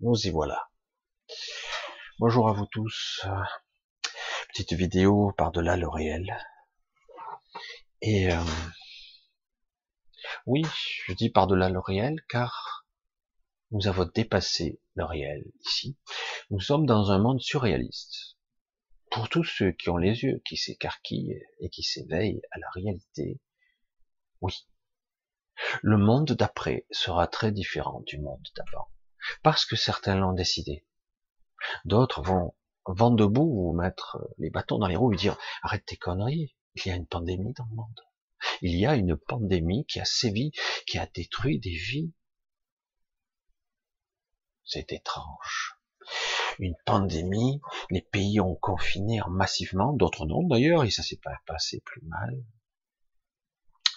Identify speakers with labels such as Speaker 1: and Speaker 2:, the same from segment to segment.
Speaker 1: Nous y voilà. Bonjour à vous tous. Petite vidéo par-delà le réel. Et euh, oui, je dis par-delà le réel car nous avons dépassé le réel ici. Nous sommes dans un monde surréaliste. Pour tous ceux qui ont les yeux qui s'écarquillent et qui s'éveillent à la réalité, oui. Le monde d'après sera très différent du monde d'avant. Parce que certains l'ont décidé. D'autres vont vent debout vous mettre les bâtons dans les roues et dire arrête tes conneries, il y a une pandémie dans le monde. Il y a une pandémie qui a sévi, qui a détruit des vies. C'est étrange. Une pandémie, les pays ont confiné massivement, d'autres non d'ailleurs, et ça s'est pas passé plus mal.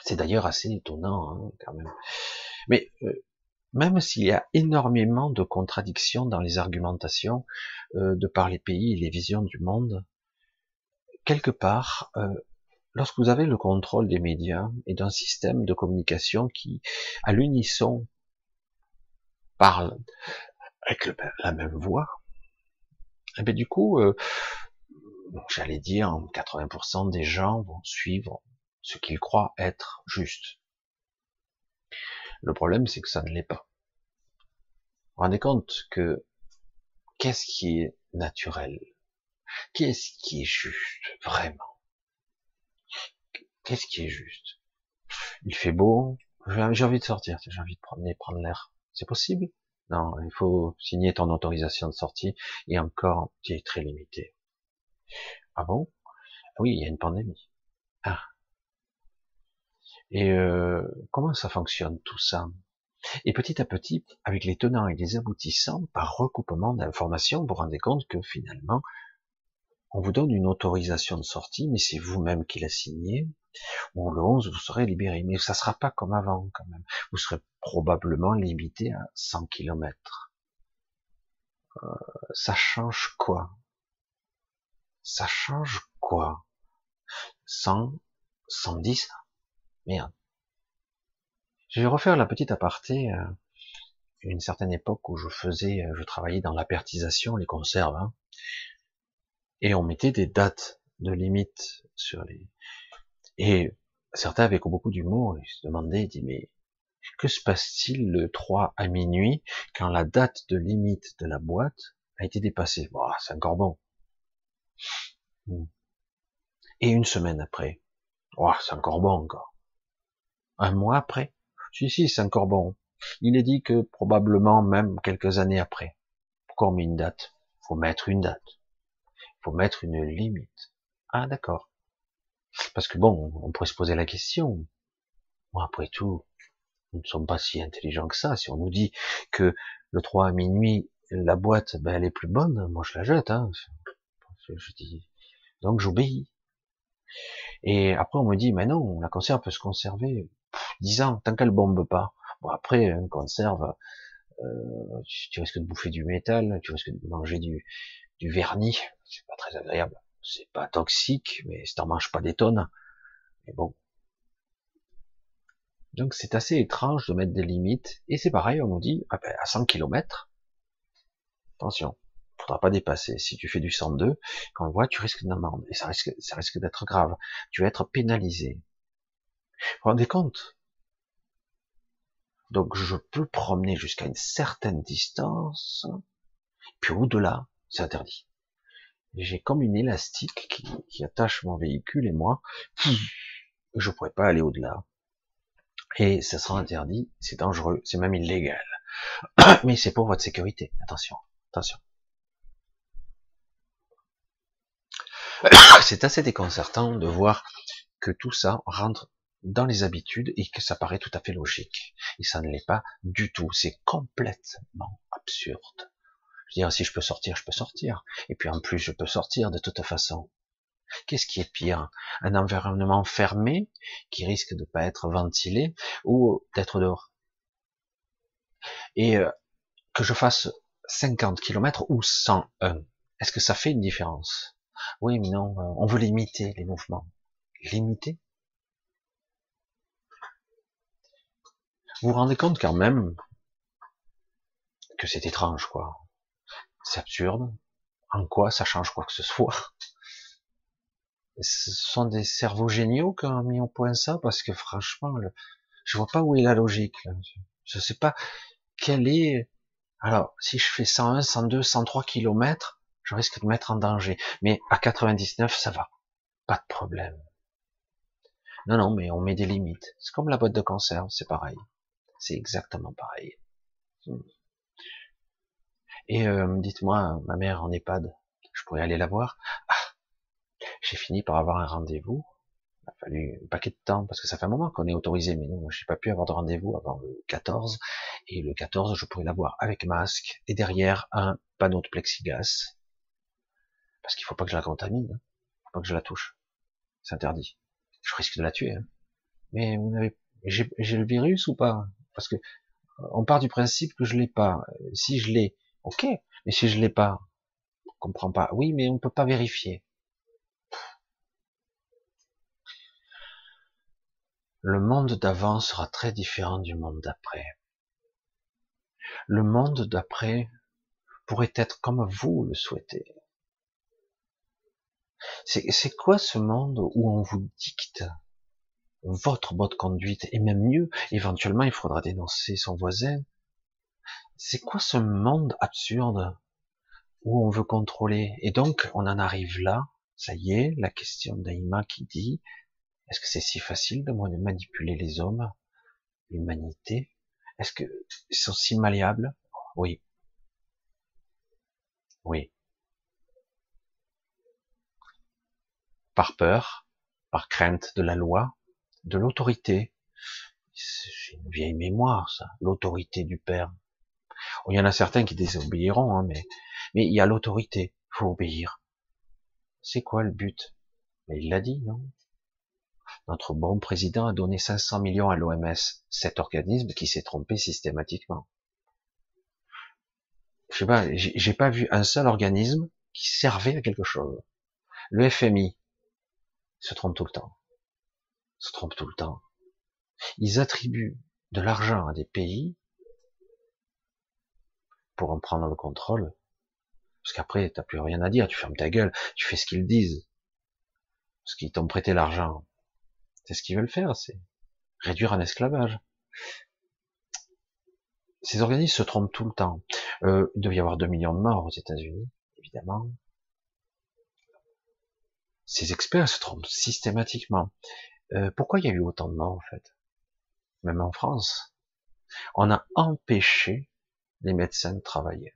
Speaker 1: C'est d'ailleurs assez étonnant hein, quand même. Mais euh, même s'il y a énormément de contradictions dans les argumentations euh, de par les pays et les visions du monde, quelque part, euh, lorsque vous avez le contrôle des médias et d'un système de communication qui, à l'unisson, parle avec la même voix, et eh bien du coup, j'allais dire, 80% des gens vont suivre ce qu'ils croient être juste. Le problème, c'est que ça ne l'est pas. Vous rendez compte que qu'est-ce qui est naturel? Qu'est-ce qui est juste, vraiment? Qu'est-ce qui est juste? Il fait beau, j'ai envie de sortir, j'ai envie de promener, prendre l'air. C'est possible? Non, il faut signer ton autorisation de sortie, et encore, qui est très limité. Ah bon? Oui, il y a une pandémie. Ah, et euh, comment ça fonctionne tout ça? Et petit à petit, avec les tenants et les aboutissants, par recoupement d'informations, vous vous rendez compte que finalement, on vous donne une autorisation de sortie, mais c'est vous-même qui la signez. Ou le 11, vous serez libéré. Mais ça sera pas comme avant, quand même. Vous serez probablement limité à 100 km. Euh, ça change quoi? Ça change quoi? 100, 110 Merde. Je vais refaire la petite aparté. Euh, une certaine époque où je faisais, euh, je travaillais dans l'apertisation, les conserves, hein, et on mettait des dates de limite sur les. Et certains avec beaucoup d'humour, ils se demandaient, ils disaient, mais que se passe-t-il le 3 à minuit quand la date de limite de la boîte a été dépassée? Bon, C'est encore bon. Hmm. Et une semaine après, oh, c'est encore bon encore. Un mois après Si, si, c'est encore bon. Il est dit que probablement même quelques années après. Pourquoi on une date faut mettre une date. faut mettre une limite. Ah, d'accord. Parce que bon, on pourrait se poser la question. Bon, après tout, nous ne sommes pas si intelligents que ça. Si on nous dit que le 3 à minuit, la boîte, ben, elle est plus bonne, moi je la jette. Hein. Donc j'obéis. Et après on me dit, mais non, la conserve peut se conserver 10 ans, tant qu'elle bombe pas. Bon, après, une conserve, euh, tu, risques de bouffer du métal, tu risques de manger du, du vernis, c'est pas très agréable. C'est pas toxique, mais si t'en manges pas des tonnes, mais bon. Donc c'est assez étrange de mettre des limites, et c'est pareil, on nous dit, ah ben, à 100 km, attention, faudra pas dépasser. Si tu fais du 102, quand on voit, tu risques d'amende, et ça risque, ça risque d'être grave. Tu vas être pénalisé. Vous vous rendez compte? Donc je peux promener jusqu'à une certaine distance, puis au-delà, c'est interdit. J'ai comme une élastique qui, attache mon véhicule et moi, je pourrais pas aller au-delà. Et ça sera interdit, c'est dangereux, c'est même illégal. Mais c'est pour votre sécurité, attention, attention. C'est assez déconcertant de voir que tout ça rentre dans les habitudes et que ça paraît tout à fait logique. Et ça ne l'est pas du tout. C'est complètement absurde. Je veux dire, si je peux sortir, je peux sortir. Et puis en plus, je peux sortir de toute façon. Qu'est-ce qui est pire? Un environnement fermé qui risque de ne pas être ventilé ou d'être dehors? Et euh, que je fasse 50 km ou 101, est-ce que ça fait une différence? Oui, mais non, euh, on veut limiter les mouvements. Limiter? Vous vous rendez compte quand même que c'est étrange, quoi. C'est absurde. En quoi ça change quoi que ce soit? Ce sont des cerveaux géniaux qui ont mis au point ça, parce que franchement, je vois pas où est la logique. Je sais pas quelle est. Alors, si je fais 101, 102, 103 kilomètres, je risque de mettre en danger. Mais à 99, ça va. Pas de problème. Non, non, mais on met des limites. C'est comme la boîte de conserve, c'est pareil. C'est exactement pareil. Et euh, dites-moi, ma mère en EHPAD, je pourrais aller la voir? Ah, j'ai fini par avoir un rendez-vous. Il a fallu un paquet de temps parce que ça fait un moment qu'on est autorisé, mais non, j'ai pas pu avoir de rendez-vous avant le 14. Et le 14, je pourrais la voir avec masque et derrière un panneau de plexiglas. Parce qu'il faut pas que je la contamine, hein. faut pas que je la touche. C'est interdit je risque de la tuer. Hein. Mais vous n'avez, j'ai le virus ou pas? Parce que on part du principe que je l'ai pas. Si je l'ai, ok. Mais si je l'ai pas, on comprend pas. Oui, mais on peut pas vérifier. Le monde d'avant sera très différent du monde d'après. Le monde d'après pourrait être comme vous le souhaitez. C'est quoi ce monde où on vous dicte? Votre bonne conduite et même mieux, éventuellement il faudra dénoncer son voisin. C'est quoi ce monde absurde où on veut contrôler? Et donc on en arrive là, ça y est, la question d'Aïma qui dit est-ce que c'est si facile de manipuler les hommes, l'humanité? Est-ce qu'ils sont si malléables? Oui. Oui. par peur, par crainte de la loi, de l'autorité. C'est une vieille mémoire, ça, l'autorité du père. il y en a certains qui désobéiront, hein, mais, mais il y a l'autorité, faut obéir. C'est quoi le but? Mais il l'a dit, non? Notre bon président a donné 500 millions à l'OMS, cet organisme qui s'est trompé systématiquement. Je sais pas, j'ai pas vu un seul organisme qui servait à quelque chose. Le FMI, se trompent tout le temps. Se trompent tout le temps. Ils attribuent de l'argent à des pays pour en prendre le contrôle. Parce qu'après, t'as plus rien à dire, tu fermes ta gueule, tu fais ce qu'ils disent. Parce qu'ils t'ont prêté l'argent. C'est ce qu'ils veulent faire, c'est réduire un esclavage. Ces organismes se trompent tout le temps. Euh, il devait y avoir 2 millions de morts aux États-Unis, évidemment. Ces experts se trompent systématiquement. Euh, pourquoi il y a eu autant de morts en fait? Même en France, on a empêché les médecins de travailler.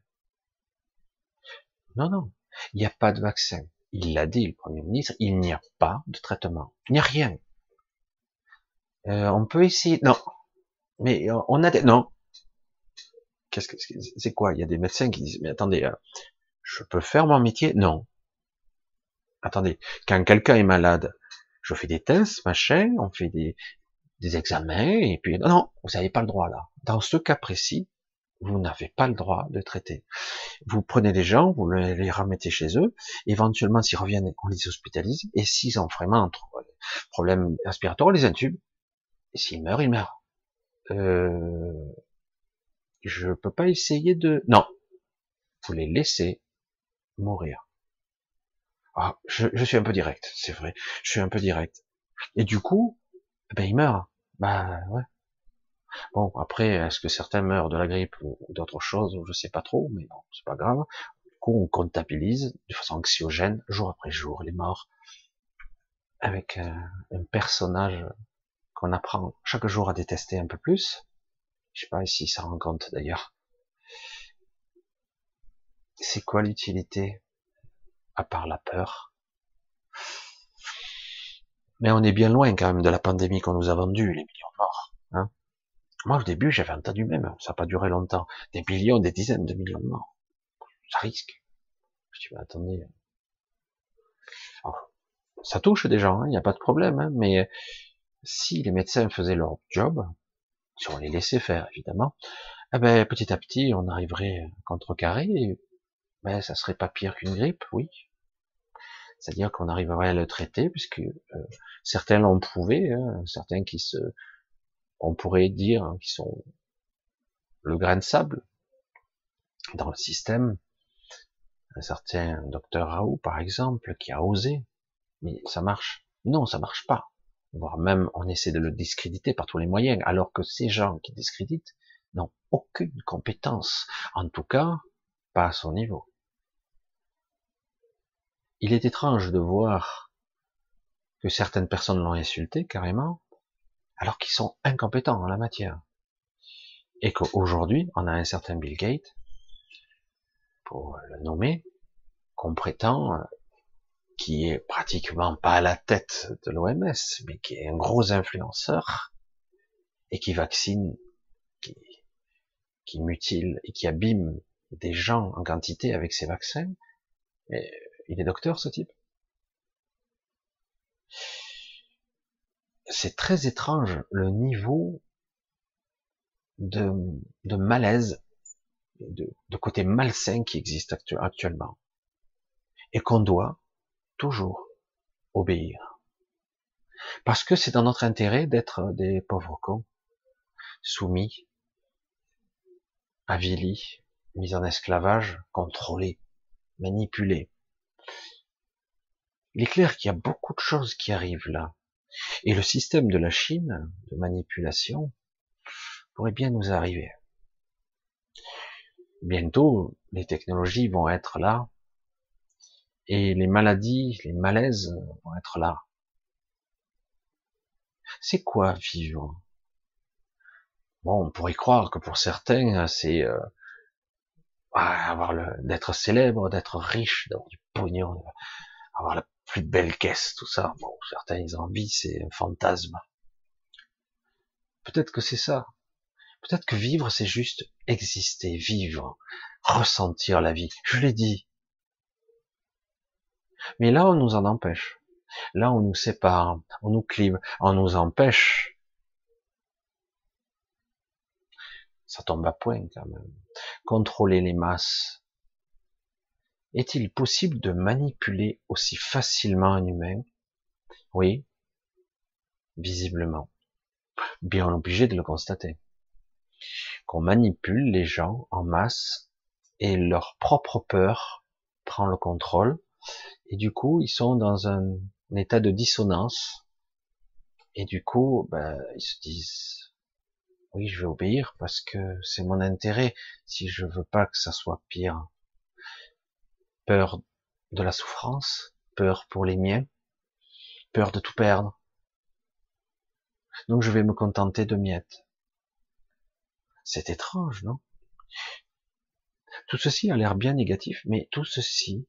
Speaker 1: Non, non, il n'y a pas de vaccin. Il l'a dit, le Premier ministre, il n'y a pas de traitement. Il n'y a rien. Euh, on peut essayer. Non. Mais on a des. Non. Qu'est-ce que c'est quoi? Il y a des médecins qui disent mais attendez, euh, je peux faire mon métier? Non. Attendez, quand quelqu'un est malade, je fais des tests, machin, on fait des, des examens, et puis non, non, vous n'avez pas le droit là. Dans ce cas précis, vous n'avez pas le droit de traiter. Vous prenez des gens, vous les remettez chez eux, éventuellement s'ils reviennent, on les hospitalise, et s'ils ont vraiment un problème respiratoire, on les intube, et s'ils meurent, ils meurent. Euh, je peux pas essayer de... Non, vous les laissez mourir. Ah, je, suis un peu direct, c'est vrai. Je suis un peu direct. Et du coup, ben il meurt. Bah ouais. Bon, après, est-ce que certains meurent de la grippe ou d'autres choses, je sais pas trop, mais bon, c'est pas grave. Du coup, on comptabilise de façon anxiogène, jour après jour, les morts, avec euh, un personnage qu'on apprend chaque jour à détester un peu plus. Je sais pas si ça rend compte d'ailleurs. C'est quoi l'utilité à part la peur. Mais on est bien loin quand même de la pandémie qu'on nous a vendue, les millions de morts. Hein. Moi au début j'avais entendu même, ça n'a pas duré longtemps, des millions, des dizaines de millions de morts. Ça risque. Je dis, attendez. ça touche des gens, il hein, n'y a pas de problème, hein, mais si les médecins faisaient leur job, si on les laissait faire évidemment, eh ben, petit à petit on arriverait à contrecarrer, ben, ça serait pas pire qu'une grippe, oui, c'est-à-dire qu'on arriverait à le traiter, puisque euh, certains l'ont prouvé, hein, certains qui se, on pourrait dire, hein, qui sont le grain de sable, dans le système. Un certain docteur Raoult, par exemple, qui a osé, mais ça marche. Non, ça marche pas. Voire même, on essaie de le discréditer par tous les moyens, alors que ces gens qui discréditent n'ont aucune compétence. En tout cas, pas à son niveau. Il est étrange de voir que certaines personnes l'ont insulté carrément, alors qu'ils sont incompétents en la matière. Et qu'aujourd'hui, on a un certain Bill Gates, pour le nommer, qu'on prétend, qui est pratiquement pas à la tête de l'OMS, mais qui est un gros influenceur, et qui vaccine, qui, mutile et qui abîme des gens en quantité avec ses vaccins. Il est docteur, ce type? C'est très étrange le niveau de, malaise, de, de, côté malsain qui existe actuellement. Et qu'on doit toujours obéir. Parce que c'est dans notre intérêt d'être des pauvres cons, soumis, avilis, mis en esclavage, contrôlés, manipulés. Il est clair qu'il y a beaucoup de choses qui arrivent là. Et le système de la Chine, de manipulation, pourrait bien nous arriver. Bientôt, les technologies vont être là, et les maladies, les malaises vont être là. C'est quoi vivre? Bon, on pourrait croire que pour certains, c'est euh, avoir le, d'être célèbre, d'être riche, d'avoir du pognon, avoir la plus belle caisse, tout ça. Bon, certains ils ont envie, c'est un fantasme. Peut-être que c'est ça. Peut-être que vivre, c'est juste exister, vivre, ressentir la vie. Je l'ai dit. Mais là, on nous en empêche. Là, on nous sépare, on nous clive, on nous empêche. Ça tombe à point quand même. Contrôler les masses, est-il possible de manipuler aussi facilement un humain? Oui, visiblement. Bien obligé de le constater. Qu'on manipule les gens en masse et leur propre peur prend le contrôle et du coup ils sont dans un, état de dissonance et du coup ben, ils se disent oui je vais obéir parce que c'est mon intérêt si je veux pas que ça soit pire peur de la souffrance, peur pour les miens, peur de tout perdre. Donc je vais me contenter de miettes. C'est étrange, non? Tout ceci a l'air bien négatif, mais tout ceci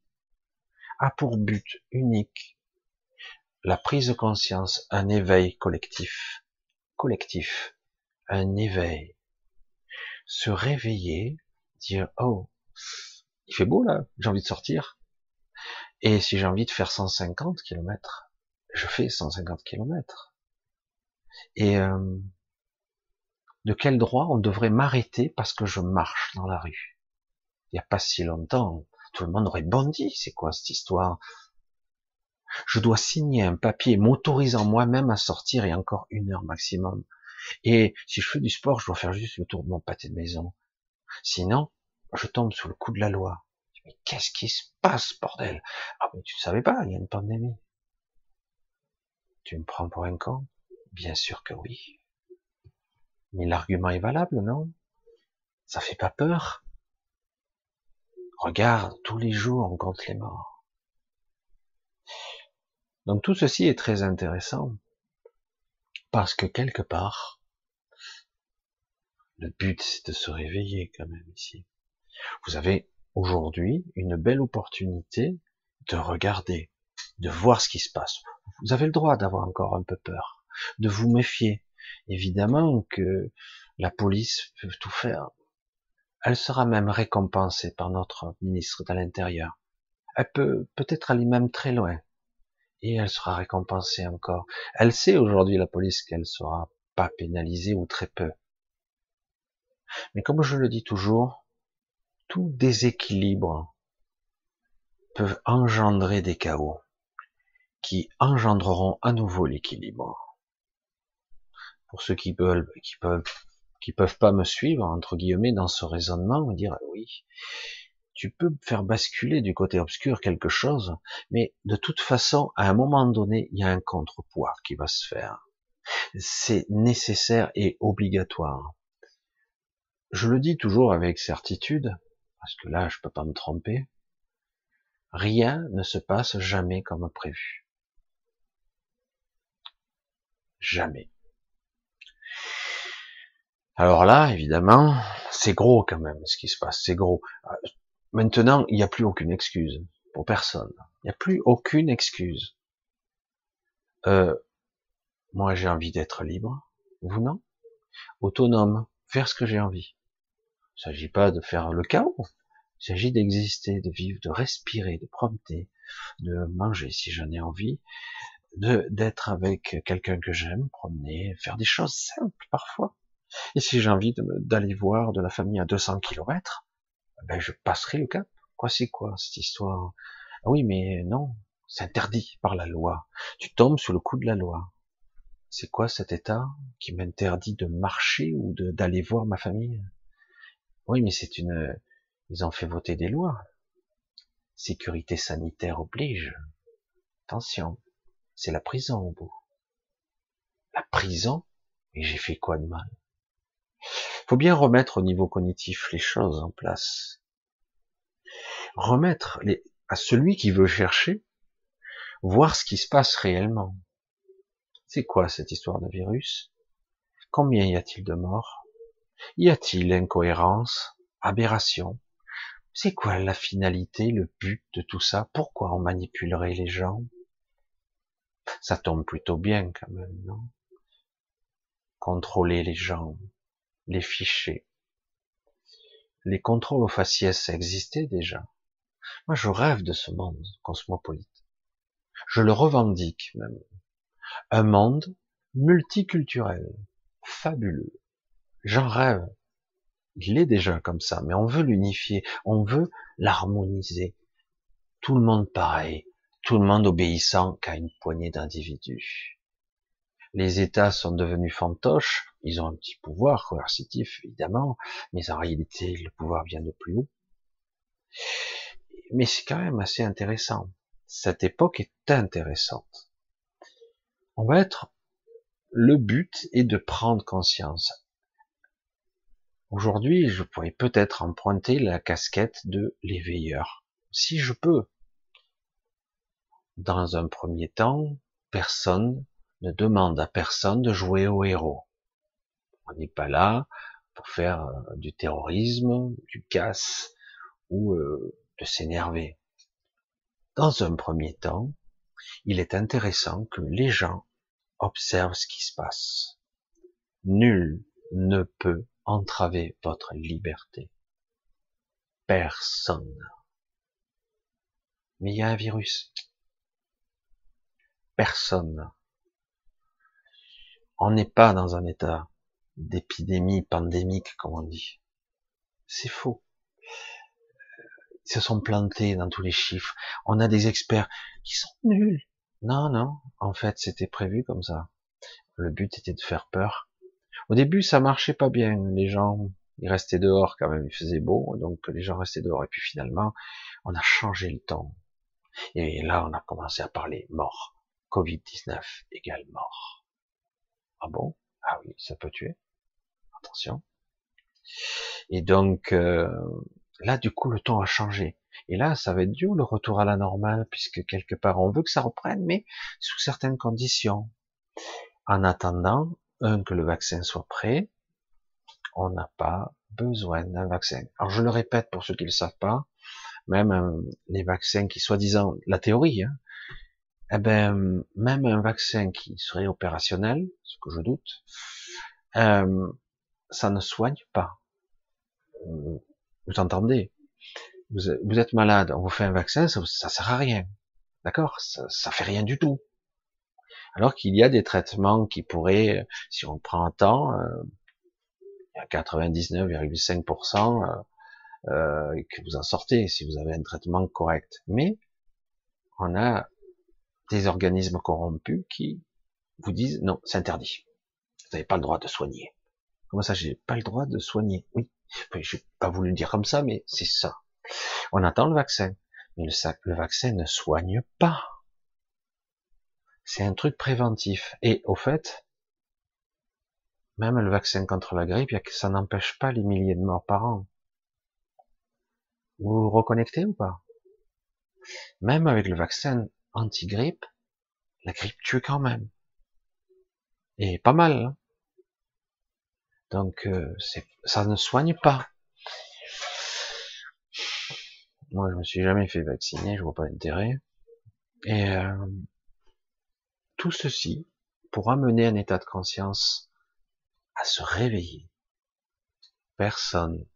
Speaker 1: a pour but unique la prise de conscience, un éveil collectif, collectif, un éveil, se réveiller, dire oh il fait beau là, j'ai envie de sortir. Et si j'ai envie de faire 150 km, je fais 150 km. Et euh, de quel droit on devrait m'arrêter parce que je marche dans la rue? Il n'y a pas si longtemps, tout le monde aurait bondi. C'est quoi cette histoire? Je dois signer un papier m'autorisant moi-même à sortir et encore une heure maximum. Et si je fais du sport, je dois faire juste le tour de mon pâté de maison. Sinon, je tombe sous le coup de la loi. Mais qu'est-ce qui se passe, bordel? Ah, mais tu ne savais pas, il y a une pandémie. Tu me prends pour un con? Bien sûr que oui. Mais l'argument est valable, non? Ça fait pas peur? Regarde, tous les jours on compte les morts. Donc tout ceci est très intéressant parce que quelque part, le but c'est de se réveiller quand même ici. Vous avez aujourd'hui une belle opportunité de regarder, de voir ce qui se passe. Vous avez le droit d'avoir encore un peu peur, de vous méfier. Évidemment que la police peut tout faire. Elle sera même récompensée par notre ministre de l'Intérieur. Elle peut peut-être aller même très loin. Et elle sera récompensée encore. Elle sait aujourd'hui, la police, qu'elle sera pas pénalisée ou très peu. Mais comme je le dis toujours, tout déséquilibre peut engendrer des chaos qui engendreront à nouveau l'équilibre. Pour ceux qui peuvent, qui peuvent qui peuvent pas me suivre, entre guillemets, dans ce raisonnement, me dire, oui, tu peux faire basculer du côté obscur quelque chose, mais de toute façon, à un moment donné, il y a un contrepoids qui va se faire. C'est nécessaire et obligatoire. Je le dis toujours avec certitude, parce que là, je peux pas me tromper. Rien ne se passe jamais comme prévu. Jamais. Alors là, évidemment, c'est gros quand même ce qui se passe, c'est gros. Maintenant, il n'y a plus aucune excuse pour personne. Il n'y a plus aucune excuse. Euh, moi, j'ai envie d'être libre. Vous non? Autonome, faire ce que j'ai envie. Il ne s'agit pas de faire le chaos. Il s'agit d'exister, de vivre, de respirer, de promener, de manger si j'en ai envie, de d'être avec quelqu'un que j'aime, promener, faire des choses simples parfois. Et si j'ai envie d'aller voir de la famille à 200 kilomètres, ben je passerai le cap. Quoi c'est quoi cette histoire? Ah Oui, mais non, c'est interdit par la loi. Tu tombes sous le coup de la loi. C'est quoi cet état qui m'interdit de marcher ou d'aller voir ma famille? Oui, mais c'est une. Ils ont fait voter des lois. Sécurité sanitaire oblige. Attention, c'est la prison au bout. La prison? Et j'ai fait quoi de mal? Faut bien remettre au niveau cognitif les choses en place. Remettre les, à celui qui veut chercher, voir ce qui se passe réellement. C'est quoi cette histoire de virus? Combien y a-t-il de morts? Y a-t-il incohérence, aberration? C'est quoi la finalité, le but de tout ça? Pourquoi on manipulerait les gens? Ça tombe plutôt bien quand même, non? Contrôler les gens, les fichiers. Les contrôles aux faciès existaient déjà. Moi, je rêve de ce monde cosmopolite. Je le revendique même. Un monde multiculturel, fabuleux. J'en rêve. Il est déjà comme ça, mais on veut l'unifier, on veut l'harmoniser. Tout le monde pareil, tout le monde obéissant qu'à une poignée d'individus les États sont devenus fantoches, ils ont un petit pouvoir coercitif, évidemment, mais en réalité, le pouvoir vient de plus haut. Mais c'est quand même assez intéressant. Cette époque est intéressante. On va être, le but est de prendre conscience. Aujourd'hui, je pourrais peut-être emprunter la casquette de l'éveilleur. Si je peux. Dans un premier temps, personne ne demande à personne de jouer au héros. On n'est pas là pour faire euh, du terrorisme, du casse ou euh, de s'énerver. Dans un premier temps, il est intéressant que les gens observent ce qui se passe. Nul ne peut entraver votre liberté. Personne. Mais il y a un virus. Personne on n'est pas dans un état d'épidémie pandémique, comme on dit. C'est faux. Ils se sont plantés dans tous les chiffres. On a des experts qui sont nuls. Non, non, en fait, c'était prévu comme ça. Le but était de faire peur. Au début, ça marchait pas bien. Les gens, ils restaient dehors quand même. Il faisait beau, donc les gens restaient dehors. Et puis finalement, on a changé le temps. Et là, on a commencé à parler mort. Covid-19 égale mort. Ah bon? Ah oui, ça peut tuer. Attention. Et donc euh, là, du coup, le temps a changé. Et là, ça va être dur le retour à la normale, puisque quelque part, on veut que ça reprenne, mais sous certaines conditions. En attendant, un, que le vaccin soit prêt, on n'a pas besoin d'un vaccin. Alors je le répète pour ceux qui ne le savent pas, même euh, les vaccins qui soi-disant, la théorie, hein, eh ben, même un vaccin qui serait opérationnel, ce que je doute, euh, ça ne soigne pas. Vous entendez? Vous, êtes malade, on vous fait un vaccin, ça, ça sert à rien. D'accord? Ça, ça fait rien du tout. Alors qu'il y a des traitements qui pourraient, si on prend un temps, euh, a 99,5% euh, euh, que vous en sortez si vous avez un traitement correct. Mais on a des organismes corrompus qui vous disent non, c'est interdit. Vous n'avez pas le droit de soigner. Comment ça, j'ai pas le droit de soigner? Oui, je n'ai pas voulu le dire comme ça, mais c'est ça. On attend le vaccin, mais le, le vaccin ne soigne pas. C'est un truc préventif. Et au fait, même le vaccin contre la grippe, ça n'empêche pas les milliers de morts par an. Vous vous reconnectez ou pas? Même avec le vaccin anti-grippe, la grippe tue quand même. Et pas mal. Hein Donc euh, ça ne soigne pas. Moi, je me suis jamais fait vacciner, je vois pas l'intérêt. Et euh, tout ceci pour amener un état de conscience à se réveiller. Personne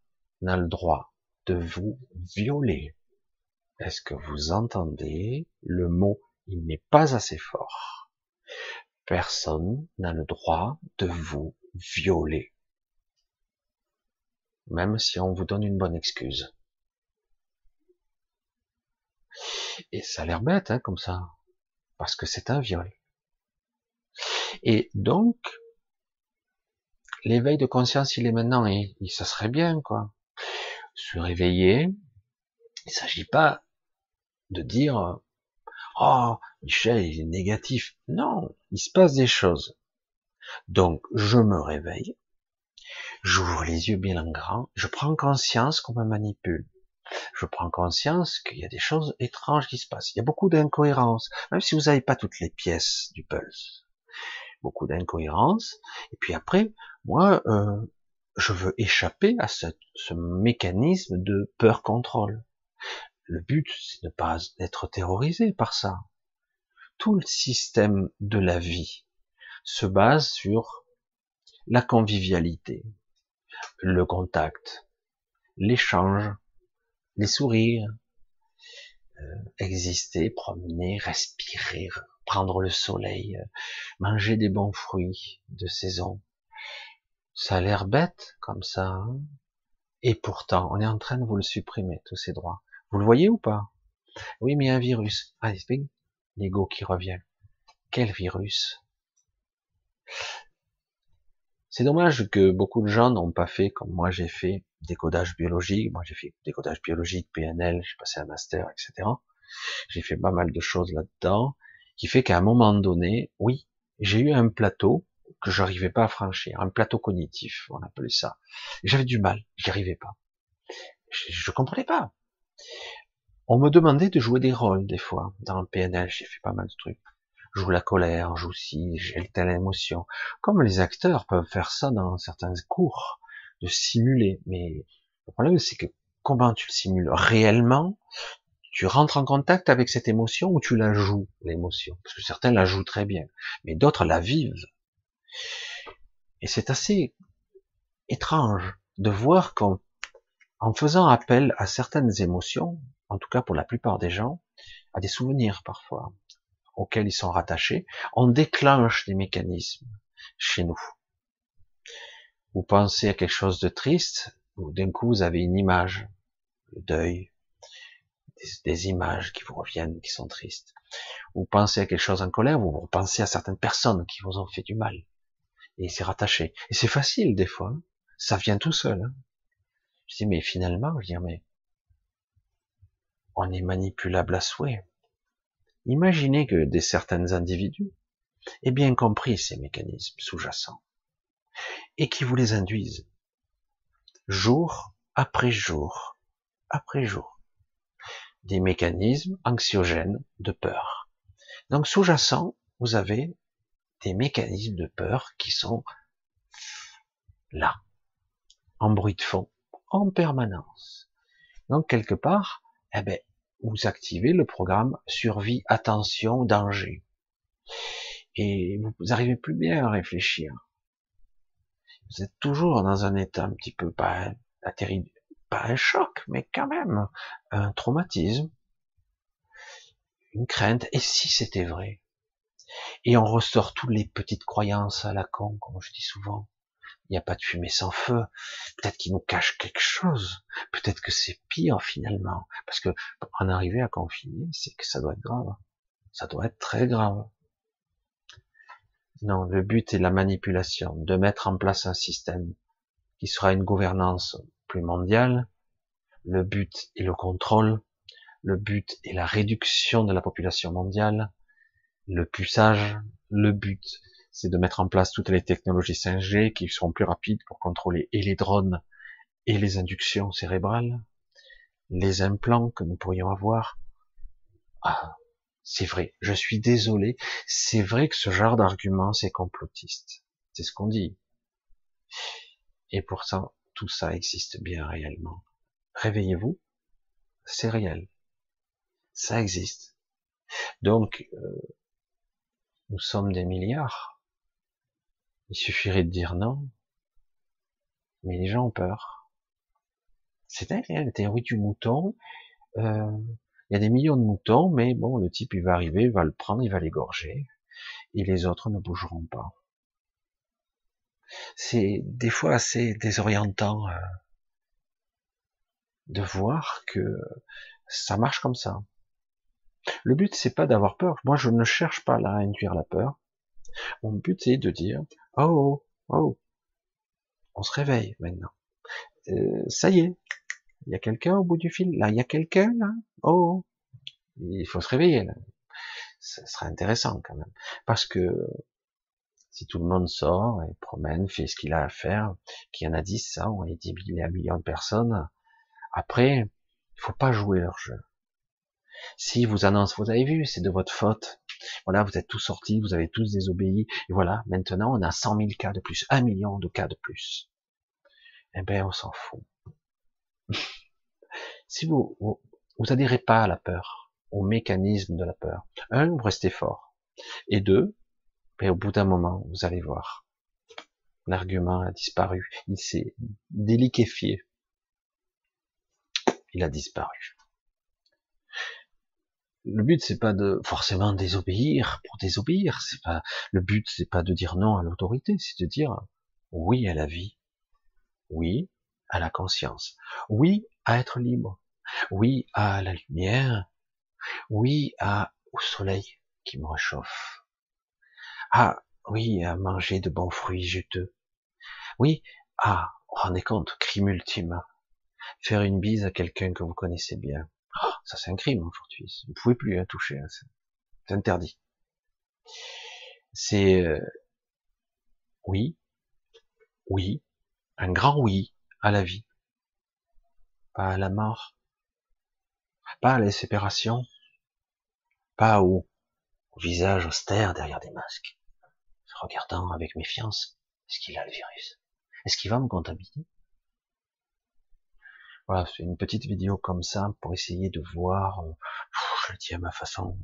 Speaker 1: n'a le droit de vous violer. Est-ce que vous entendez le mot Il n'est pas assez fort. Personne n'a le droit de vous violer. Même si on vous donne une bonne excuse. Et ça a l'air bête, hein, comme ça. Parce que c'est un viol. Et donc, l'éveil de conscience, il est maintenant, et, ça serait bien, quoi. Se réveiller, il s'agit pas de dire, oh, Michel, il est négatif. Non, il se passe des choses. Donc, je me réveille, j'ouvre les yeux bien en grand, je prends conscience qu'on me manipule. Je prends conscience qu'il y a des choses étranges qui se passent. Il y a beaucoup d'incohérences, même si vous n'avez pas toutes les pièces du puzzle beaucoup d'incohérences. Et puis après, moi, euh, je veux échapper à ce, ce mécanisme de peur-contrôle. Le but, c'est de ne pas être terrorisé par ça. Tout le système de la vie se base sur la convivialité, le contact, l'échange, les sourires, euh, exister, promener, respirer, prendre le soleil, euh, manger des bons fruits de saison. Ça a l'air bête comme ça, hein et pourtant, on est en train de vous le supprimer, tous ces droits. Vous le voyez ou pas? Oui, mais un virus. Ah, l'ego qui revient. Quel virus? C'est dommage que beaucoup de gens n'ont pas fait comme moi j'ai fait décodage biologique. Moi j'ai fait décodage biologique, PNL, j'ai passé un master, etc. J'ai fait pas mal de choses là-dedans qui fait qu'à un moment donné, oui, j'ai eu un plateau que j'arrivais pas à franchir, un plateau cognitif, on appelait ça. J'avais du mal, j'y arrivais pas. Je, je comprenais pas. On me demandait de jouer des rôles des fois dans le PNL, j'ai fait pas mal de trucs. Je joue la colère, je joue si, j'ai telle émotion. Comme les acteurs peuvent faire ça dans certains cours, de simuler. Mais le problème, c'est que comment tu le simules réellement? Tu rentres en contact avec cette émotion ou tu la joues, l'émotion? Parce que certains la jouent très bien, mais d'autres la vivent. Et c'est assez étrange de voir qu'en en faisant appel à certaines émotions, en tout cas pour la plupart des gens, à des souvenirs parfois, auxquels ils sont rattachés, on déclenche des mécanismes chez nous. Vous pensez à quelque chose de triste, ou d'un coup vous avez une image, le deuil, des, images qui vous reviennent, qui sont tristes. Vous pensez à quelque chose en colère, vous pensez à certaines personnes qui vous ont fait du mal. Et c'est rattaché. Et c'est facile des fois. Hein. Ça vient tout seul. Hein. Je dis, mais finalement, je dis, mais on est manipulable à souhait. Imaginez que des certains individus aient bien compris ces mécanismes sous-jacents et qui vous les induisent jour après jour après jour des mécanismes anxiogènes de peur. Donc sous-jacent, vous avez des mécanismes de peur qui sont là, en bruit de fond, en permanence. Donc quelque part, eh ben, vous activez le programme survie, attention, danger. Et vous n'arrivez plus bien à réfléchir. Vous êtes toujours dans un état un petit peu pas atterri, un choc, mais quand même un traumatisme, une crainte. Et si c'était vrai? Et on ressort toutes les petites croyances à la con, comme je dis souvent. Il n'y a pas de fumée sans feu. Peut-être qu'il nous cache quelque chose. Peut-être que c'est pire finalement. Parce que pour en arriver à confiner, c'est que ça doit être grave. Ça doit être très grave. Non, le but est la manipulation, de mettre en place un système qui sera une gouvernance plus mondiale. Le but est le contrôle. Le but est la réduction de la population mondiale. Le puçage. Le but, c'est de mettre en place toutes les technologies 5G qui seront plus rapides pour contrôler et les drones et les inductions cérébrales, les implants que nous pourrions avoir. Ah, c'est vrai, je suis désolé, c'est vrai que ce genre d'argument, c'est complotiste. C'est ce qu'on dit. Et pour ça, tout ça existe bien réellement. Réveillez-vous, c'est réel. Ça existe. Donc, euh, nous sommes des milliards. Il suffirait de dire non, mais les gens ont peur. C'est la théorie du mouton. Euh, il y a des millions de moutons, mais bon, le type, il va arriver, il va le prendre, il va l'égorger, et les autres ne bougeront pas c'est des fois assez désorientant euh, de voir que ça marche comme ça. Le but c'est pas d'avoir peur. Moi je ne cherche pas là à induire la peur. Mon but c'est de dire oh oh on se réveille maintenant. Euh, ça y est, il y a quelqu'un au bout du fil. Là il y a quelqu'un là. Oh il faut se réveiller là. Ça serait intéressant quand même parce que si tout le monde sort et promène, fait ce qu'il a à faire, qu'il y en a 10, ça, on est 10 millions de personnes, après, il faut pas jouer leur jeu. Si vous annoncez, vous avez vu, c'est de votre faute. Voilà, vous êtes tous sortis, vous avez tous désobéi, et voilà, maintenant on a 100 000 cas de plus, 1 million de cas de plus. Eh ben, on s'en fout. si vous, vous, vous adhérez pas à la peur, au mécanisme de la peur, un, vous restez fort, et deux, et au bout d'un moment, vous allez voir, l'argument a disparu. Il s'est déliquéfié. Il a disparu. Le but c'est pas de forcément désobéir pour désobéir. C'est pas le but, c'est pas de dire non à l'autorité, c'est de dire oui à la vie, oui à la conscience, oui à être libre, oui à la lumière, oui à au soleil qui me réchauffe, ah, oui, à manger de bons fruits juteux. Oui, ah, rendez compte, crime ultime. Faire une bise à quelqu'un que vous connaissez bien. Ça c'est un crime aujourd'hui. Vous ne pouvez plus hein, toucher. Hein, c'est interdit. C'est euh, oui, oui, un grand oui à la vie, pas à la mort, pas à la séparation, pas au visage austère derrière des masques. Regardant avec méfiance, est-ce qu'il a le virus? Est-ce qu'il va me contaminer? Voilà, c'est une petite vidéo comme ça pour essayer de voir, euh, je le dis à ma façon,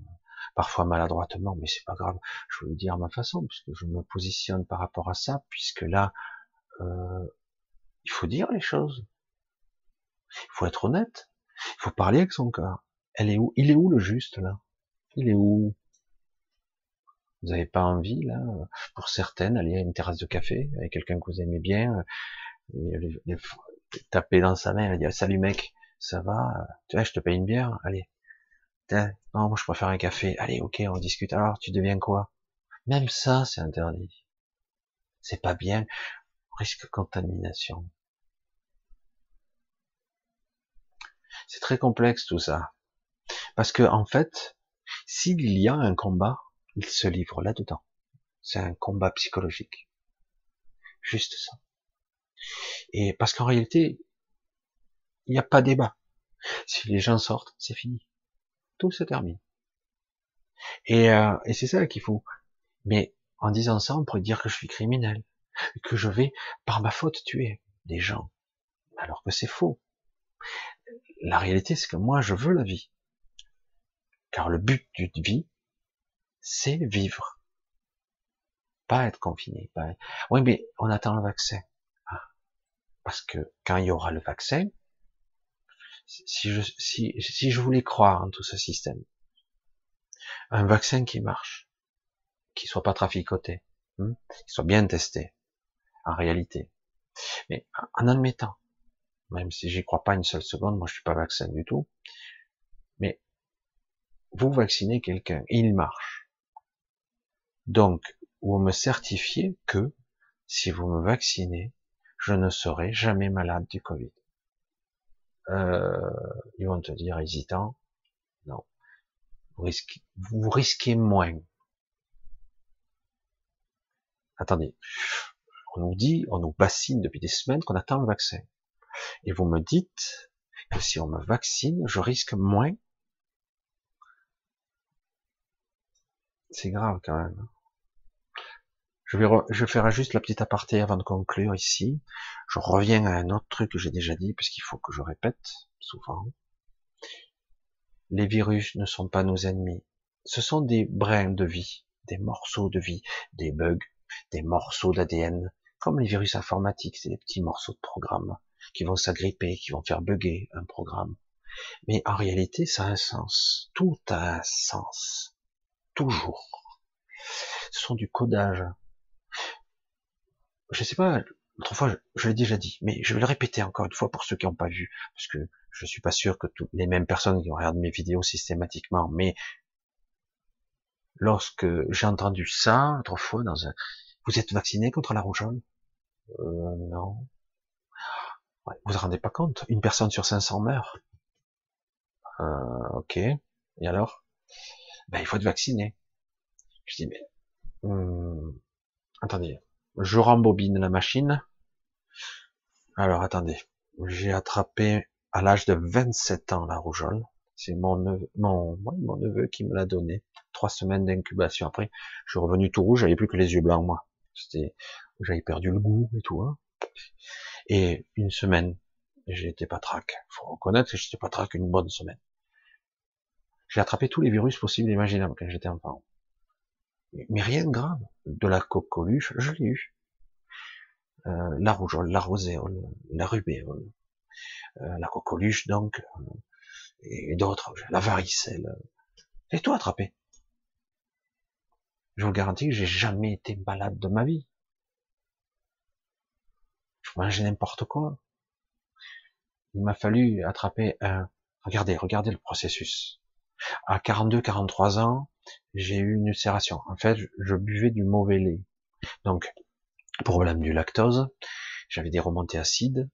Speaker 1: parfois maladroitement, mais c'est pas grave, je veux le dire à ma façon, puisque je me positionne par rapport à ça, puisque là, euh, il faut dire les choses. Il faut être honnête. Il faut parler avec son cœur. Elle est où? Il est où le juste là? Il est où? Vous n'avez pas envie, là, pour certaines, aller à une terrasse de café avec quelqu'un que vous aimez bien, et taper dans sa main, et dire salut mec, ça va, tu vois, je te paye une bière, allez. Non, moi je préfère un café. Allez, ok, on discute. Alors, tu deviens quoi? Même ça, c'est interdit. C'est pas bien. Risque contamination. C'est très complexe tout ça. Parce que en fait, s'il y a un combat, il se livre là-dedans. C'est un combat psychologique. Juste ça. Et parce qu'en réalité, il n'y a pas débat. Si les gens sortent, c'est fini. Tout se termine. Et, euh, et c'est ça qu'il faut. Mais en disant ça, on pourrait dire que je suis criminel, que je vais, par ma faute, tuer des gens. Alors que c'est faux. La réalité, c'est que moi, je veux la vie. Car le but d'une vie, c'est vivre. Pas être confiné. Oui, mais on attend le vaccin. Parce que quand il y aura le vaccin, si je, si, si je voulais croire en tout ce système, un vaccin qui marche, qui soit pas traficoté, hein, qui soit bien testé, en réalité. Mais en admettant, même si j'y crois pas une seule seconde, moi je suis pas vaccin du tout, mais vous vaccinez quelqu'un, il marche. Donc, vous me certifiez que si vous me vaccinez, je ne serai jamais malade du Covid. Euh, ils vont te dire hésitant, non. Vous risquez, vous risquez moins. Attendez, on nous dit, on nous bassine depuis des semaines qu'on attend le vaccin. Et vous me dites que si on me vaccine, je risque moins. C'est grave quand même. Je vais, je ferai juste la petite aparté avant de conclure ici. Je reviens à un autre truc que j'ai déjà dit, parce qu'il faut que je répète souvent. Les virus ne sont pas nos ennemis. Ce sont des brins de vie, des morceaux de vie, des bugs, des morceaux d'ADN, comme les virus informatiques, c'est des petits morceaux de programme qui vont s'agripper, qui vont faire bugger un programme. Mais en réalité, ça a un sens. Tout a un sens. Toujours. Ce sont du codage. Je sais pas, autrefois, je, l'ai déjà dit, mais je vais le répéter encore une fois pour ceux qui n'ont pas vu, parce que je suis pas sûr que toutes les mêmes personnes qui regardent mes vidéos systématiquement, mais lorsque j'ai entendu ça autrefois dans un, vous êtes vacciné contre la rougeole? Euh, Non. Ouais, vous vous rendez pas compte? Une personne sur 500 meurt. Euh, ok. Et alors? Ben il faut être vacciné. Je dis mais hum, attendez, je rembobine la machine. Alors attendez, j'ai attrapé à l'âge de 27 ans la rougeole. C'est mon neveu, qui me l'a donné. Trois semaines d'incubation après, je suis revenu tout rouge, j'avais plus que les yeux blancs moi. C'était, j'avais perdu le goût et tout. Hein. Et une semaine, j'étais pas trac. Faut reconnaître que j'étais pas trac une bonne semaine. J'ai attrapé tous les virus possibles et imaginables quand j'étais enfant. Mais rien de grave. De la coqueluche, je l'ai eu. Euh, la rougeole, la roséole, la rubéole, euh, la coqueluche donc, euh, et d'autres, la varicelle. C'est tout attrapé. Je vous garantis que j'ai jamais été malade de ma vie. Je mangeais n'importe quoi. Il m'a fallu attraper un, regardez, regardez le processus. À 42, 43 ans, j'ai eu une ulcération. En fait, je buvais du mauvais lait. Donc, problème du lactose. J'avais des remontées acides.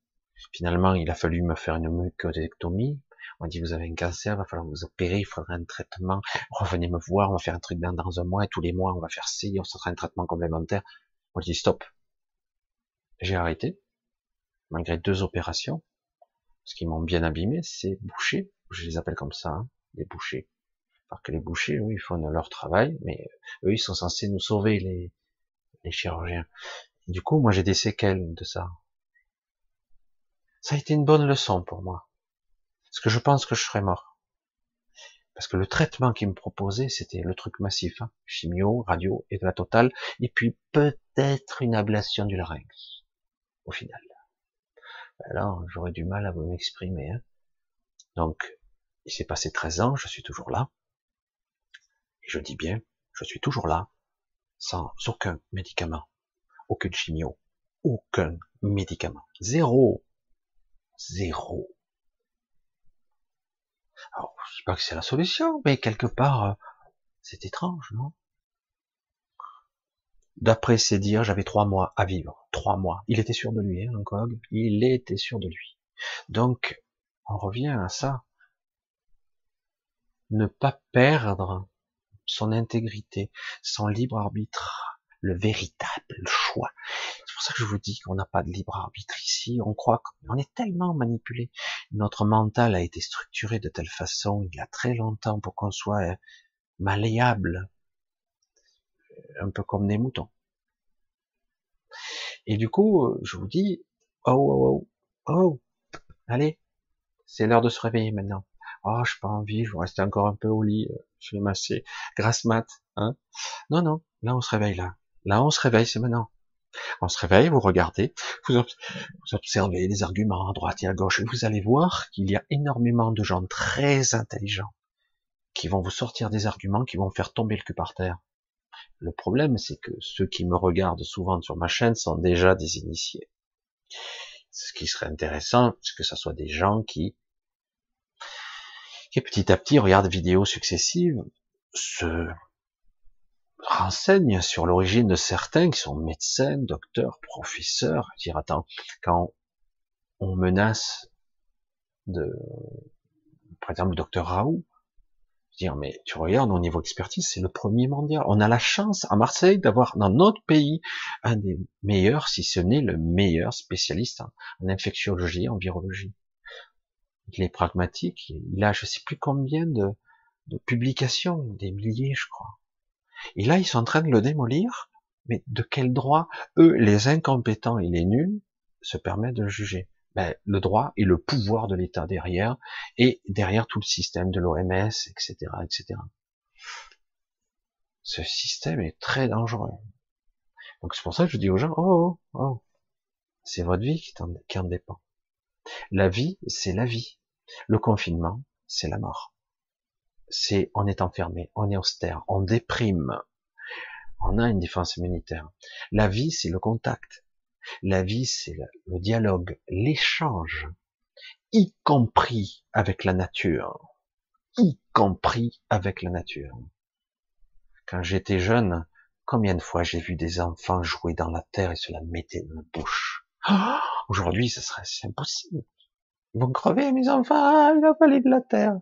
Speaker 1: Finalement, il a fallu me faire une mucosectomie on dit vous avez un cancer, va falloir vous opérer, il faudra un traitement, revenez me voir, on va faire un truc dans, un mois, et tous les mois on va faire ci, on sera un traitement complémentaire. Je dis stop. J'ai arrêté, malgré deux opérations, ce qui m'ont bien abîmé, c'est bouchers, je les appelle comme ça, hein, les bouchers. Parce que les bouchers, eux, ils font leur travail, mais eux, ils sont censés nous sauver, les, les chirurgiens. Du coup, moi, j'ai des séquelles de ça. Ça a été une bonne leçon pour moi. Parce que je pense que je serais mort. Parce que le traitement qu'ils me proposait, c'était le truc massif, hein. chimio, radio et de la totale, et puis peut-être une ablation du larynx, au final. Alors, j'aurais du mal à vous m'exprimer. Hein. Donc, il s'est passé 13 ans, je suis toujours là. Et je dis bien, je suis toujours là, sans aucun médicament, aucune chimio, aucun médicament. Zéro. Zéro. Alors, je sais pas que c'est la solution, mais quelque part, euh, c'est étrange, non? D'après ses dires, j'avais trois mois à vivre. Trois mois. Il était sûr de lui, hein, l'oncologue. Il était sûr de lui. Donc, on revient à ça. Ne pas perdre son intégrité, son libre arbitre, le véritable choix. C'est pour ça que je vous dis qu'on n'a pas de libre arbitre ici. On croit qu'on est tellement manipulé. Notre mental a été structuré de telle façon il y a très longtemps pour qu'on soit euh, malléable, un peu comme des moutons. Et du coup, euh, je vous dis, oh, oh, oh, oh, allez, c'est l'heure de se réveiller maintenant. Oh, je pas envie, je vais rester encore un peu au lit, euh, je vais masser, grasse mat, hein. Non, non, là on se réveille là. Là, on se réveille, c'est maintenant. On se réveille, vous regardez, vous observez les arguments à droite et à gauche, et vous allez voir qu'il y a énormément de gens très intelligents qui vont vous sortir des arguments qui vont faire tomber le cul par terre. Le problème, c'est que ceux qui me regardent souvent sur ma chaîne sont déjà des initiés. Ce qui serait intéressant, c'est que ce soit des gens qui, qui petit à petit regardent des vidéos successives, se renseigne sur l'origine de certains qui sont médecins, docteurs, professeurs, dire attends, quand on menace de, par exemple, le docteur Raoult, dire, mais tu regardes, au niveau expertise, c'est le premier mondial. On a la chance à Marseille d'avoir dans notre pays un des meilleurs, si ce n'est le meilleur spécialiste en, infectiologie, en virologie. Il est pragmatique, il a je sais plus combien de, publications, des milliers, je crois. Et là, ils sont en train de le démolir, mais de quel droit? Eux, les incompétents et les nuls, se permettent de juger ben, le droit et le pouvoir de l'État derrière, et derrière tout le système de l'OMS, etc., etc. Ce système est très dangereux. Donc c'est pour ça que je dis aux gens, oh, oh, oh. c'est votre vie qui en dépend. La vie, c'est la vie. Le confinement, c'est la mort. C'est, on est enfermé, on est austère, on déprime, on a une défense immunitaire. La vie, c'est le contact. La vie, c'est le dialogue, l'échange, y compris avec la nature, y compris avec la nature. Quand j'étais jeune, combien de fois j'ai vu des enfants jouer dans la terre et se la mettaient dans la bouche. Oh, aujourd'hui, ce serait impossible. Ils vont crever, mes enfants, il a fallu de la terre.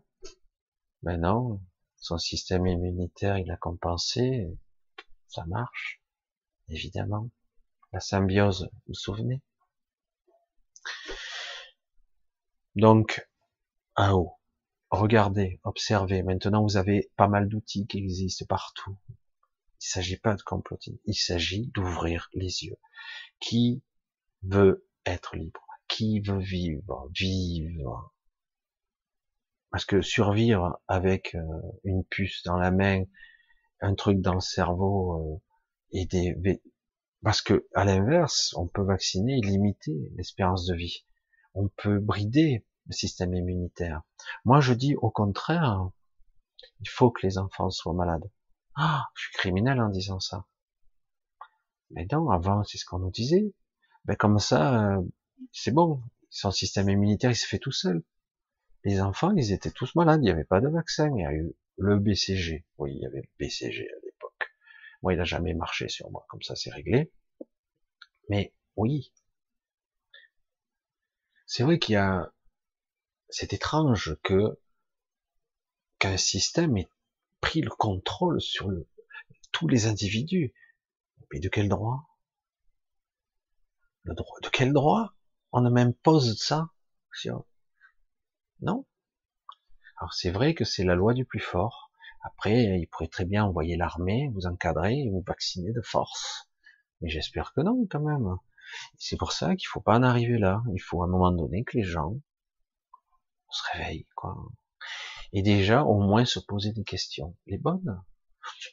Speaker 1: Mais non, son système immunitaire, il a compensé, ça marche, évidemment la symbiose, vous vous souvenez? Donc, à haut, regardez, observez. Maintenant, vous avez pas mal d'outils qui existent partout. Il s'agit pas de comploter, il s'agit d'ouvrir les yeux. Qui veut être libre? Qui veut vivre Vivre? Parce que survivre avec euh, une puce dans la main, un truc dans le cerveau euh, et des, parce que, à l'inverse, on peut vacciner et limiter l'espérance de vie. On peut brider le système immunitaire. Moi, je dis au contraire, il faut que les enfants soient malades. Ah, je suis criminel en disant ça. Mais non, avant, c'est ce qu'on nous disait. Ben, comme ça, euh, c'est bon. Son système immunitaire, il se fait tout seul. Les enfants, ils étaient tous malades. Il n'y avait pas de vaccin. Il y a eu le BCG. Oui, il y avait le BCG à l'époque. Moi, il n'a jamais marché sur moi, comme ça c'est réglé. Mais oui, c'est vrai qu'il y a, c'est étrange que qu'un système ait pris le contrôle sur le, tous les individus. Mais de quel droit? De quel droit? On ne m'impose ça? Non. Alors c'est vrai que c'est la loi du plus fort. Après, il pourrait très bien envoyer l'armée, vous encadrer et vous vacciner de force. Mais j'espère que non, quand même. C'est pour ça qu'il faut pas en arriver là. Il faut à un moment donné que les gens se réveillent, quoi. Et déjà, au moins se poser des questions. Les bonnes.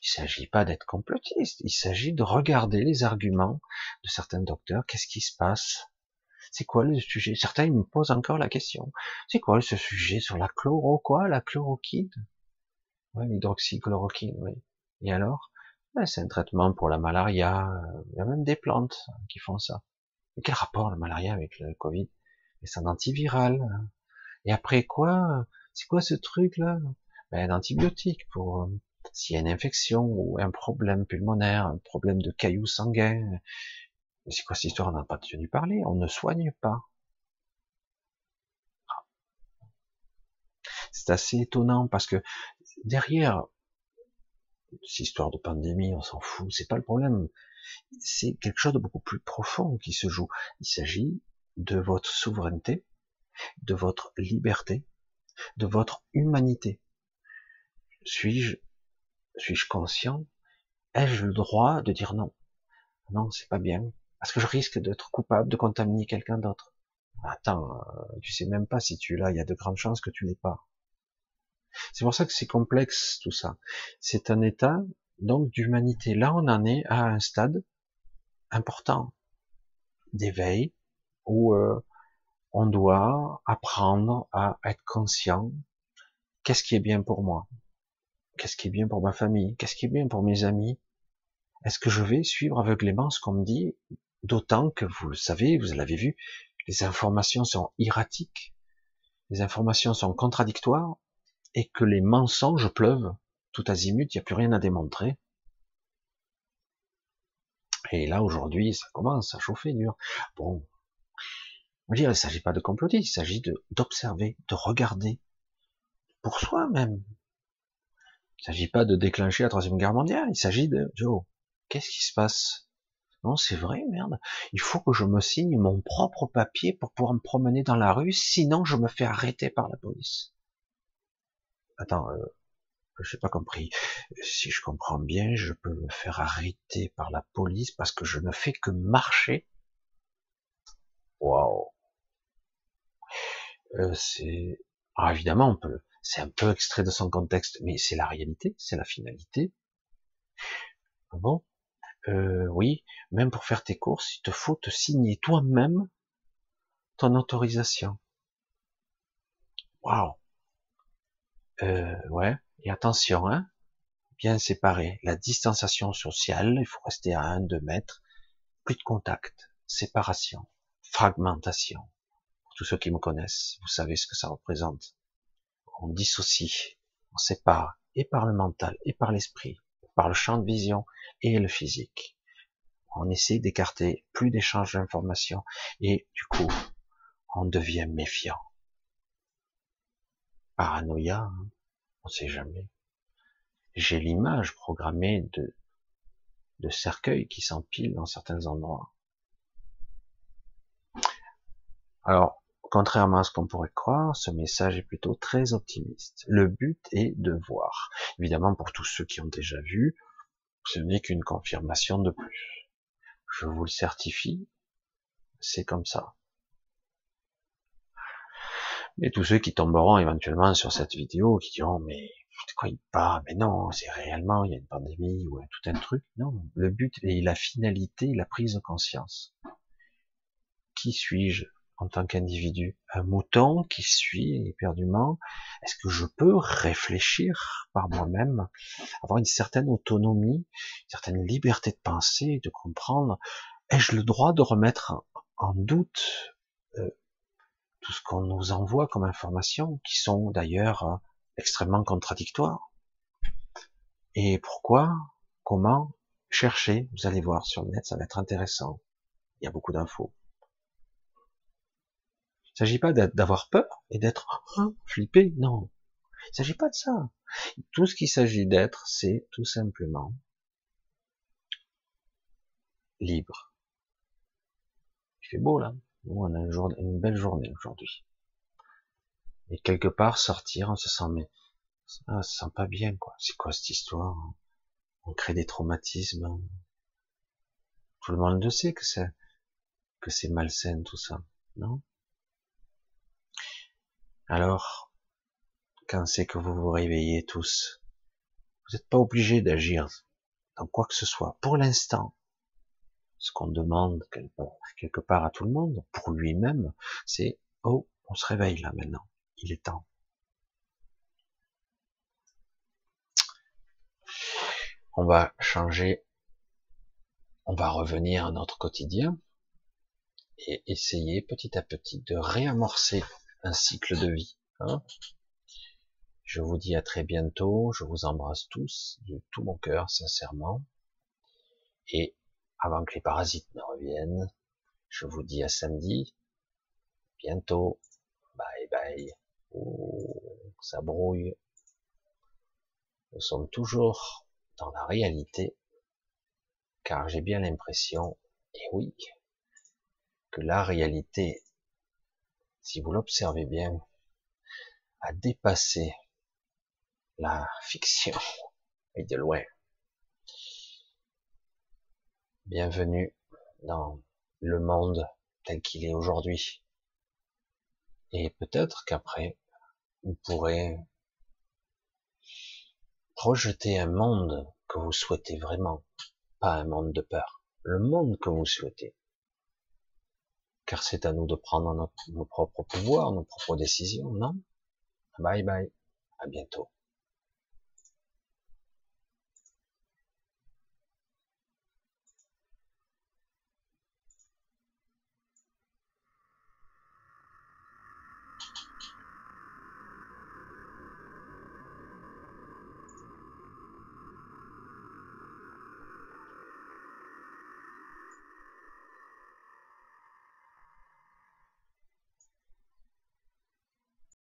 Speaker 1: Il s'agit pas d'être complotiste. Il s'agit de regarder les arguments de certains docteurs. Qu'est-ce qui se passe? C'est quoi le sujet? Certains me posent encore la question. C'est quoi ce sujet sur la chloro, quoi? La chloroquine? Ouais, l'hydroxychloroquine, oui. Et alors? Ben, C'est un traitement pour la malaria. Il y a même des plantes qui font ça. Mais quel rapport la malaria avec le Covid? C'est un antiviral. Et après quoi? C'est quoi ce truc-là? Ben, Un antibiotique pour euh, s'il y a une infection ou un problème pulmonaire, un problème de cailloux sanguins. Mais c'est quoi cette histoire? On n'a pas tenu parler. On ne soigne pas. C'est assez étonnant parce que derrière cette histoire de pandémie, on s'en fout, c'est pas le problème. C'est quelque chose de beaucoup plus profond qui se joue. Il s'agit de votre souveraineté, de votre liberté, de votre humanité. Suis-je, suis-je conscient? Ai-je le droit de dire non? Non, c'est pas bien. Parce que je risque d'être coupable de contaminer quelqu'un d'autre? Attends, euh, tu sais même pas si tu là, il y a de grandes chances que tu l'es pas. C'est pour ça que c'est complexe tout ça. C'est un état donc d'humanité. Là, on en est à un stade important d'éveil où euh, on doit apprendre à être conscient. Qu'est-ce qui est bien pour moi? Qu'est-ce qui est bien pour ma famille? Qu'est-ce qui est bien pour mes amis? Est-ce que je vais suivre aveuglément ce qu'on me dit? D'autant que vous le savez, vous l'avez vu, les informations sont erratiques, les informations sont contradictoires, et que les mensonges pleuvent tout azimut, il n'y a plus rien à démontrer. Et là, aujourd'hui, ça commence à chauffer dur. Bon, on dire, il ne s'agit pas de comploter, il s'agit d'observer, de, regarder pour soi même. Il ne s'agit pas de déclencher la troisième guerre mondiale, il s'agit de, Joe, qu'est-ce qui se passe? Non, c'est vrai, merde. Il faut que je me signe mon propre papier pour pouvoir me promener dans la rue, sinon je me fais arrêter par la police. Attends, euh, je n'ai pas compris. Si je comprends bien, je peux me faire arrêter par la police parce que je ne fais que marcher? Waouh. Euh, c'est ah, évidemment on peut c'est un peu extrait de son contexte, mais c'est la réalité, c'est la finalité. Bon, euh, oui, même pour faire tes courses, il te faut te signer toi-même ton autorisation. Waouh. Euh, ouais. Et attention, hein, bien séparé. La distanciation sociale, il faut rester à 1-2 mètres. Plus de contact, séparation, fragmentation. Pour tous ceux qui me connaissent, vous savez ce que ça représente. On dissocie, on sépare, et par le mental, et par l'esprit, par le champ de vision et le physique. On essaie d'écarter plus d'échanges d'informations, et du coup, on devient méfiant. Paranoïa, hein on sait jamais. J'ai l'image programmée de, de cercueils qui s'empilent dans certains endroits. Alors, contrairement à ce qu'on pourrait croire, ce message est plutôt très optimiste. Le but est de voir. Évidemment, pour tous ceux qui ont déjà vu, ce n'est qu'une confirmation de plus. Je vous le certifie, c'est comme ça. Et tous ceux qui tomberont éventuellement sur cette vidéo, qui diront, mais de quoi il parle? Mais non, c'est réellement, il y a une pandémie ou tout un truc. Non, le but et la finalité, la prise de conscience. Qui suis-je? En tant qu'individu Un mouton qui suit éperdument Est-ce que je peux réfléchir par moi-même, avoir une certaine autonomie, une certaine liberté de penser, de comprendre Ai-je le droit de remettre en doute euh, tout ce qu'on nous envoie comme informations, qui sont d'ailleurs euh, extrêmement contradictoires? Et pourquoi? Comment? Cherchez, vous allez voir sur le net, ça va être intéressant. Il y a beaucoup d'infos. Il s'agit pas d'avoir peur et d'être oh, flippé, non. Il ne s'agit pas de ça. Tout ce qu'il s'agit d'être, c'est tout simplement libre. Il fait beau là. On a une, belle journée aujourd'hui. Et quelque part, sortir, on se sent, mais, ça se sent pas bien, quoi. C'est quoi cette histoire? On crée des traumatismes. Tout le monde le sait que c'est, que c'est malsain, tout ça. Non? Alors, quand c'est que vous vous réveillez tous, vous n'êtes pas obligé d'agir dans quoi que ce soit. Pour l'instant, ce qu'on demande quelque part à tout le monde, pour lui-même, c'est oh, on se réveille là maintenant, il est temps. On va changer, on va revenir à notre quotidien et essayer petit à petit de réamorcer un cycle de vie. Hein. je vous dis à très bientôt, je vous embrasse tous de tout mon cœur, sincèrement. Et avant que les parasites ne reviennent. Je vous dis à samedi. Bientôt. Bye bye. Oh, ça brouille. Nous sommes toujours dans la réalité, car j'ai bien l'impression, et oui, que la réalité, si vous l'observez bien, a dépassé la fiction, et de loin. Bienvenue dans le monde tel qu'il est aujourd'hui. Et peut-être qu'après, vous pourrez projeter un monde que vous souhaitez vraiment, pas un monde de peur, le monde que vous souhaitez. Car c'est à nous de prendre nos propres pouvoirs, nos propres décisions, non? Bye bye, à bientôt.